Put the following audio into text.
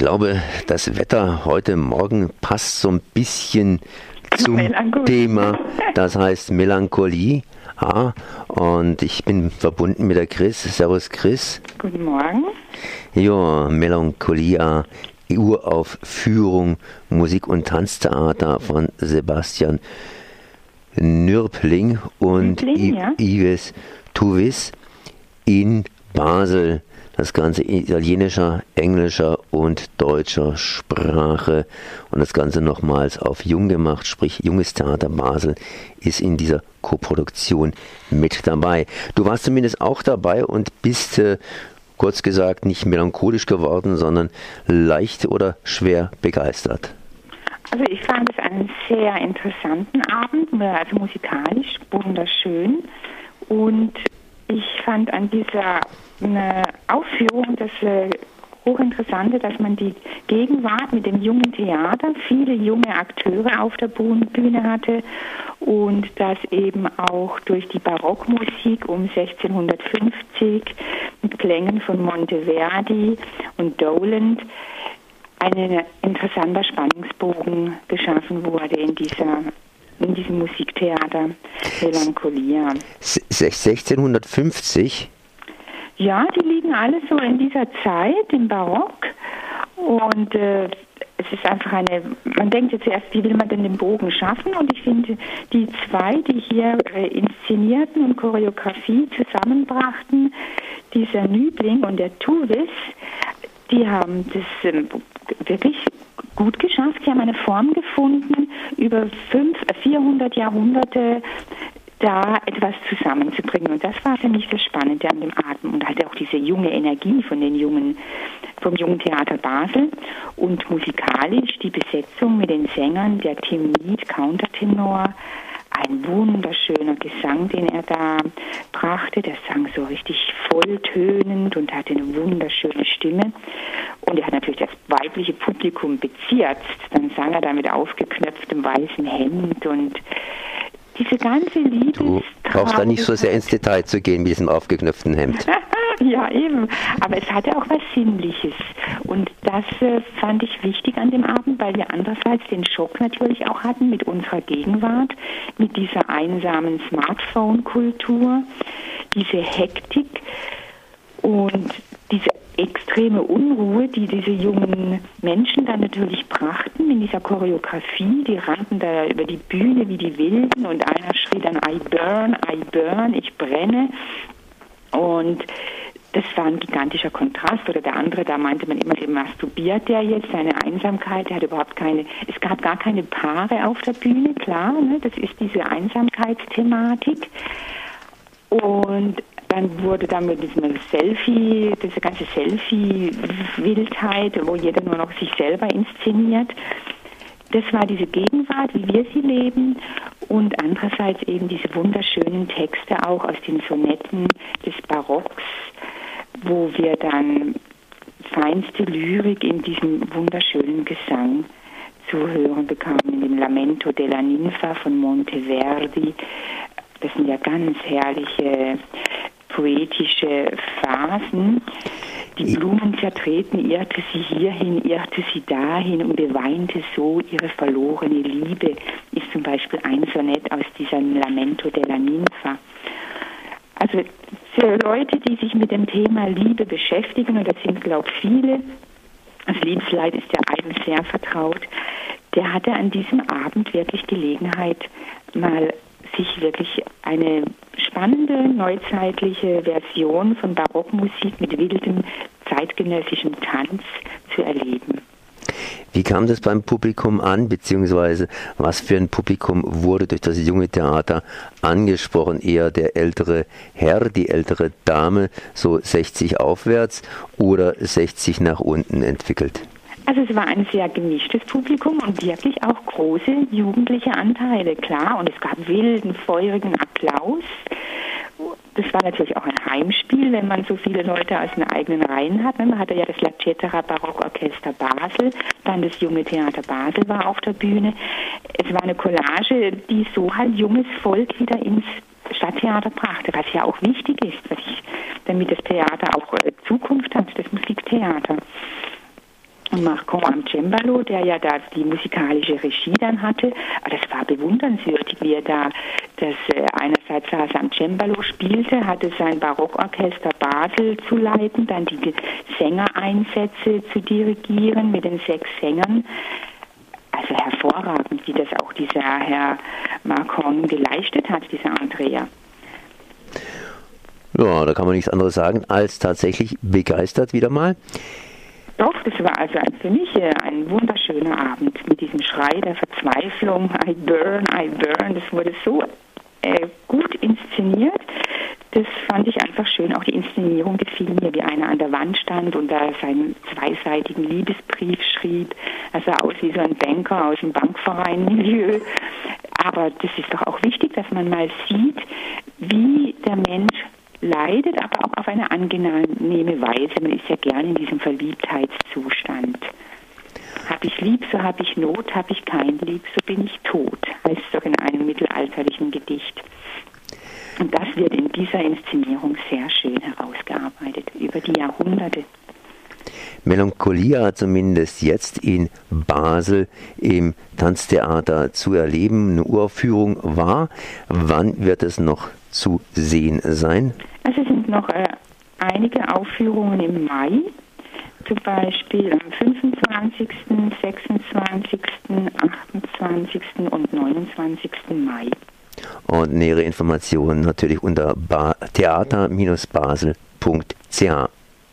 glaube, das Wetter heute Morgen passt so ein bisschen zum. Thema, das heißt Melancholie. Ah, und ich bin verbunden mit der Chris. Servus Chris. Guten Morgen. Ja, Melancholia, Uraufführung, Musik- und Tanztheater von Sebastian Nürpling und Nürpling, ja. Ives Tuvis in Basel das Ganze in italienischer, englischer und deutscher Sprache und das Ganze nochmals auf Jung gemacht, sprich Junges Theater Basel ist in dieser Koproduktion mit dabei. Du warst zumindest auch dabei und bist äh, kurz gesagt nicht melancholisch geworden, sondern leicht oder schwer begeistert. Also ich fand es einen sehr interessanten Abend, also musikalisch wunderschön und ich fand an dieser eine Aufführung das äh, hochinteressante, dass man die Gegenwart mit dem jungen Theater, viele junge Akteure auf der Bühne hatte und dass eben auch durch die Barockmusik um 1650 mit Klängen von Monteverdi und Doland ein interessanter Spannungsbogen geschaffen wurde in dieser in diesem Musiktheater Melancholia. 1650 ja, die liegen alle so in dieser Zeit, im Barock. Und äh, es ist einfach eine, man denkt jetzt erst, wie will man denn den Bogen schaffen? Und ich finde, die zwei, die hier äh, inszenierten und Choreografie zusammenbrachten, dieser Nübling und der Tuvis, die haben das äh, wirklich gut geschafft. Sie haben eine Form gefunden, über fünf, 400 äh, Jahrhunderte da etwas zusammenzubringen. Und das war für mich das Spannende an dem Atem und halt auch diese junge Energie von den jungen, vom Jungen Theater Basel und musikalisch die Besetzung mit den Sängern, der Tim Mead, Countertenor, ein wunderschöner Gesang, den er da brachte. Der sang so richtig volltönend und hatte eine wunderschöne Stimme. Und er hat natürlich das weibliche Publikum bezirzt. Dann sang er da mit aufgeknöpftem weißen Hemd und diese ganze Liebe. Du brauchst da nicht so sehr ins Detail zu gehen mit diesem aufgeknöpften Hemd. ja, eben. Aber es hatte auch was Sinnliches. Und das äh, fand ich wichtig an dem Abend, weil wir andererseits den Schock natürlich auch hatten mit unserer Gegenwart, mit dieser einsamen Smartphone-Kultur, diese Hektik und diese extreme Unruhe, die diese jungen Menschen dann natürlich brachten in dieser Choreografie. Die rannten da über die Bühne wie die Wilden und einer schrie dann I burn, I burn, ich brenne. Und das war ein gigantischer Kontrast. Oder der andere, da meinte man immer, dem masturbiert der jetzt, seine Einsamkeit, der hat überhaupt keine, es gab gar keine Paare auf der Bühne, klar, ne? das ist diese Einsamkeitsthematik. Und dann wurde dann mit diesem Selfie, diese ganze Selfie-Wildheit, wo jeder nur noch sich selber inszeniert. Das war diese Gegenwart, wie wir sie leben und andererseits eben diese wunderschönen Texte auch aus den Sonetten des Barocks, wo wir dann feinste Lyrik in diesem wunderschönen Gesang zu hören bekamen, in dem Lamento della Ninfa von Monteverdi. Das sind ja ganz herrliche poetische Phasen. Die Blumen zertreten, irrte sie hierhin, irrte sie dahin und beweinte so ihre verlorene Liebe, ist zum Beispiel ein Sonett aus diesem Lamento della Ninfa. Also für Leute, die sich mit dem Thema Liebe beschäftigen, und das sind, glaube ich, viele, das Liebesleid ist ja allen sehr vertraut, der hatte an diesem Abend wirklich Gelegenheit, mal sich wirklich eine spannende neuzeitliche Version von Barockmusik mit wildem zeitgenössischem Tanz zu erleben. Wie kam das beim Publikum an, beziehungsweise was für ein Publikum wurde durch das junge Theater angesprochen? Eher der ältere Herr, die ältere Dame, so 60 aufwärts oder 60 nach unten entwickelt? Also es war ein sehr gemischtes Publikum und wirklich auch große jugendliche Anteile, klar. Und es gab wilden, feurigen Applaus. Das war natürlich auch ein Heimspiel, wenn man so viele Leute aus den eigenen Reihen hat. Man hatte ja das La Cetera Barockorchester Basel, dann das Junge Theater Basel war auf der Bühne. Es war eine Collage, die so halt junges Volk wieder ins Stadttheater brachte, was ja auch wichtig ist, ich, damit das Theater auch äh, Zukunft hat, das Musiktheater. Und Marcon am Cembalo, der ja da die musikalische Regie dann hatte. Aber das war bewundernswürdig, wie er da das äh, einerseits saß am Cembalo spielte, hatte sein Barockorchester Basel zu leiten, dann die Sängereinsätze zu dirigieren mit den sechs Sängern. Also hervorragend, wie das auch dieser Herr Marcon geleistet hat, dieser Andrea. Ja, da kann man nichts anderes sagen als tatsächlich begeistert wieder mal. Doch, das war also für mich äh, ein wunderschöner Abend mit diesem Schrei der Verzweiflung, I burn, I burn. Das wurde so äh, gut inszeniert. Das fand ich einfach schön. Auch die Inszenierung gefiel mir, wie einer an der Wand stand und da seinen zweiseitigen Liebesbrief schrieb. Er sah aus wie so ein Banker aus dem Bankverein-Milieu. Aber das ist doch auch wichtig, dass man mal sieht, wie der Mensch leidet, aber eine angenehme Weise. Man ist ja gerne in diesem Verliebtheitszustand. Hab ich lieb, so hab ich Not, hab ich kein Lieb, so bin ich tot, heißt es doch in einem mittelalterlichen Gedicht. Und das wird in dieser Inszenierung sehr schön herausgearbeitet, über die Jahrhunderte. Melancholia zumindest jetzt in Basel im Tanztheater zu erleben. Eine Uraufführung war. Wann wird es noch zu sehen sein? Also es sind noch äh, einige Aufführungen im Mai, zum Beispiel am 25., 26., 28. und 29. Mai. Und nähere Informationen natürlich unter theater-basel.ch.